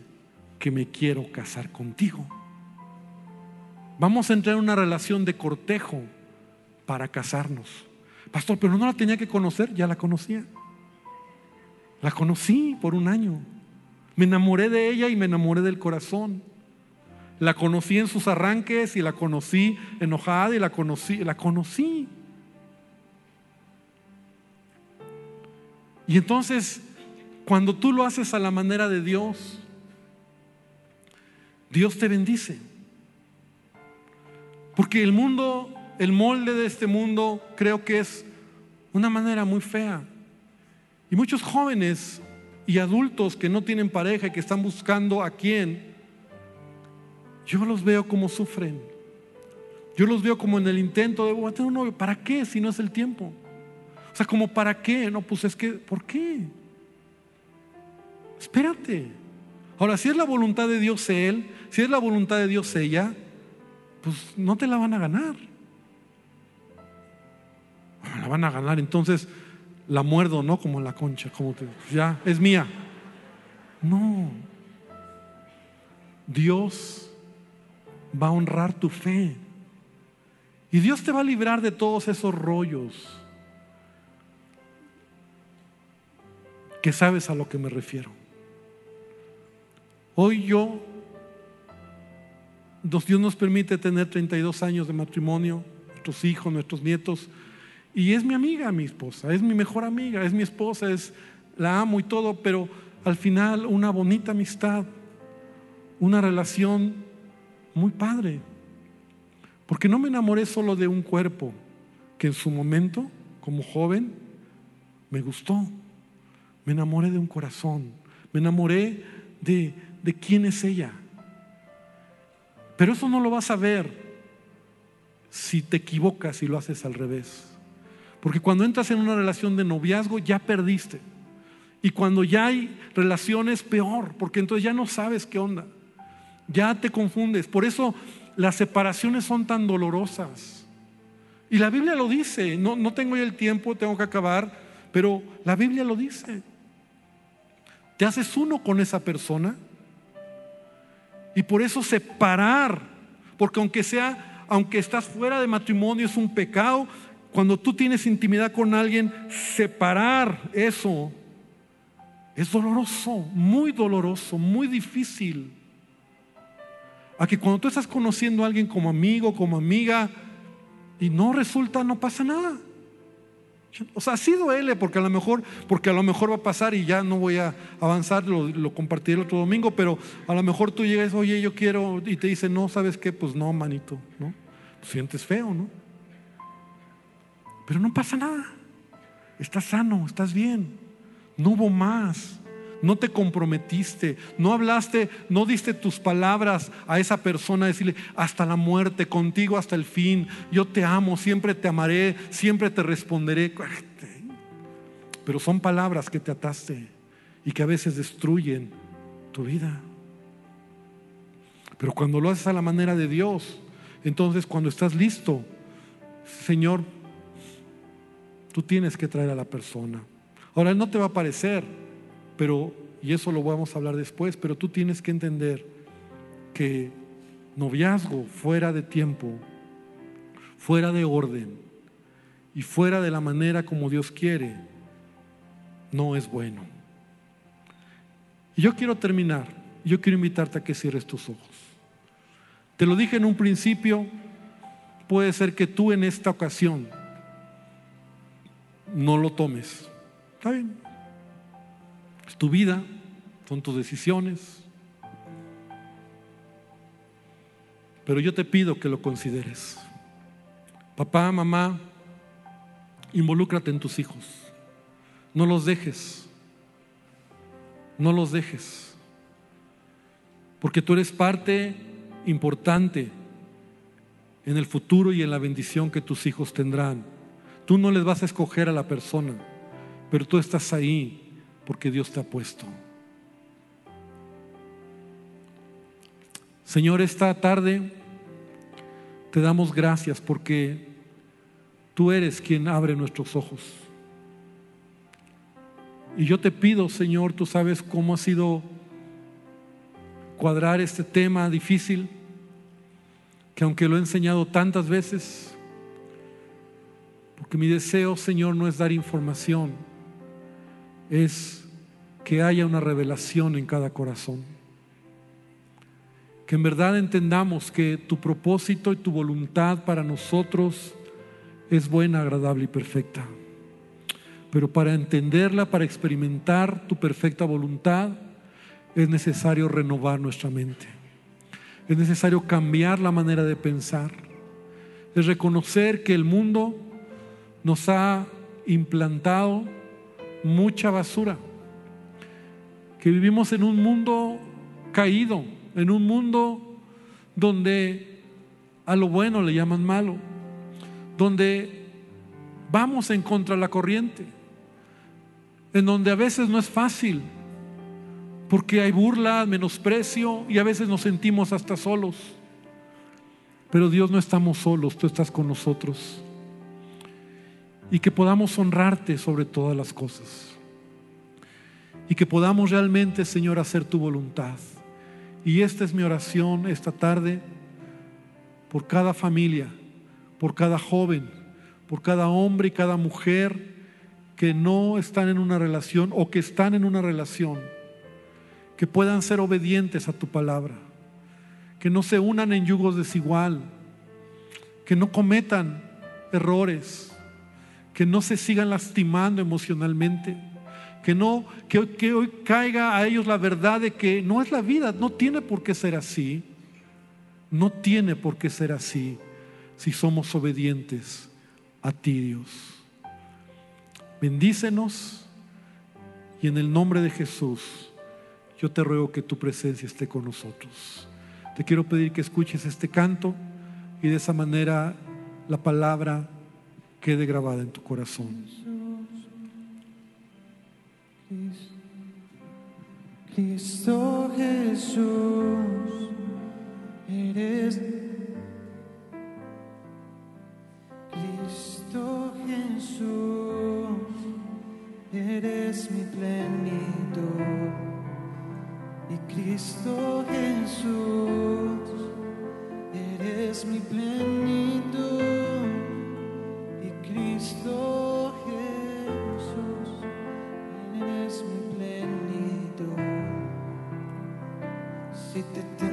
Speaker 1: que me quiero casar contigo. Vamos a entrar en una relación de cortejo para casarnos. Pastor, pero no la tenía que conocer, ya la conocía. La conocí por un año. Me enamoré de ella y me enamoré del corazón. La conocí en sus arranques y la conocí enojada y la conocí, la conocí. Y entonces, cuando tú lo haces a la manera de Dios, Dios te bendice. Porque el mundo, el molde de este mundo, creo que es una manera muy fea. Y muchos jóvenes y adultos que no tienen pareja y que están buscando a quién, yo los veo como sufren. Yo los veo como en el intento de, tener un novio. ¿Para qué si no es el tiempo? O sea, como para qué? No, pues es que, ¿por qué? Espérate. Ahora, si es la voluntad de Dios él, si es la voluntad de Dios ella, pues no te la van a ganar. La van a ganar, entonces la muerdo, ¿no? Como la concha, como te, ya, es mía. No. Dios va a honrar tu fe. Y Dios te va a librar de todos esos rollos. Que sabes a lo que me refiero. Hoy yo, Dios nos permite tener 32 años de matrimonio, nuestros hijos, nuestros nietos. Y es mi amiga, mi esposa, es mi mejor amiga, es mi esposa, es la amo y todo, pero al final una bonita amistad, una relación muy padre. Porque no me enamoré solo de un cuerpo que en su momento, como joven, me gustó. Me enamoré de un corazón, me enamoré de, de quién es ella. Pero eso no lo vas a ver si te equivocas y lo haces al revés. Porque cuando entras en una relación de noviazgo ya perdiste. Y cuando ya hay relaciones, peor, porque entonces ya no sabes qué onda. Ya te confundes. Por eso las separaciones son tan dolorosas. Y la Biblia lo dice. No, no tengo ya el tiempo, tengo que acabar. Pero la Biblia lo dice. Te haces uno con esa persona. Y por eso separar. Porque aunque sea, aunque estás fuera de matrimonio, es un pecado cuando tú tienes intimidad con alguien, separar eso es doloroso, muy doloroso, muy difícil. A que cuando tú estás conociendo a alguien como amigo, como amiga, y no resulta, no pasa nada. O sea, sí duele porque a lo mejor, porque a lo mejor va a pasar y ya no voy a avanzar, lo, compartiré el otro domingo, pero a lo mejor tú llegas, oye, yo quiero, y te dice, no, ¿sabes qué? Pues no, manito, ¿no? sientes feo, ¿no? Pero no pasa nada. Estás sano, estás bien. No hubo más. No te comprometiste, no hablaste, no diste tus palabras a esa persona, decirle hasta la muerte, contigo hasta el fin, yo te amo, siempre te amaré, siempre te responderé. Pero son palabras que te ataste y que a veces destruyen tu vida. Pero cuando lo haces a la manera de Dios, entonces cuando estás listo, Señor, Tú tienes que traer a la persona. Ahora, Él no te va a parecer, pero, y eso lo vamos a hablar después, pero tú tienes que entender que noviazgo fuera de tiempo, fuera de orden y fuera de la manera como Dios quiere, no es bueno. Y yo quiero terminar, yo quiero invitarte a que cierres tus ojos. Te lo dije en un principio, puede ser que tú en esta ocasión no lo tomes. Está bien. Tu vida, son tus decisiones. Pero yo te pido que lo consideres. Papá, mamá, involúcrate en tus hijos. No los dejes. No los dejes. Porque tú eres parte importante en el futuro y en la bendición que tus hijos tendrán. Tú no les vas a escoger a la persona, pero tú estás ahí porque Dios te ha puesto. Señor, esta tarde te damos gracias porque tú eres quien abre nuestros ojos. Y yo te pido, Señor, tú sabes cómo ha sido cuadrar este tema difícil que aunque lo he enseñado tantas veces, porque mi deseo, Señor, no es dar información, es que haya una revelación en cada corazón. Que en verdad entendamos que tu propósito y tu voluntad para nosotros es buena, agradable y perfecta. Pero para entenderla, para experimentar tu perfecta voluntad, es necesario renovar nuestra mente. Es necesario cambiar la manera de pensar. Es reconocer que el mundo nos ha implantado mucha basura. Que vivimos en un mundo caído, en un mundo donde a lo bueno le llaman malo, donde vamos en contra de la corriente, en donde a veces no es fácil, porque hay burla, menosprecio y a veces nos sentimos hasta solos. Pero Dios no estamos solos, tú estás con nosotros. Y que podamos honrarte sobre todas las cosas. Y que podamos realmente, Señor, hacer tu voluntad. Y esta es mi oración esta tarde por cada familia, por cada joven, por cada hombre y cada mujer que no están en una relación o que están en una relación que puedan ser obedientes a tu palabra, que no se unan en yugos desigual, que no cometan errores, que no se sigan lastimando emocionalmente, que no que, que hoy caiga a ellos la verdad de que no es la vida, no tiene por qué ser así. No tiene por qué ser así si somos obedientes a ti, Dios. Bendícenos y en el nombre de Jesús yo te ruego que tu presencia esté con nosotros. Te quiero pedir que escuches este canto y de esa manera la palabra quede grabada en tu corazón.
Speaker 2: Cristo Jesús, eres Cristo Jesús, eres mi plenitud. Y Cristo Jesús, eres mi plenitud. Si te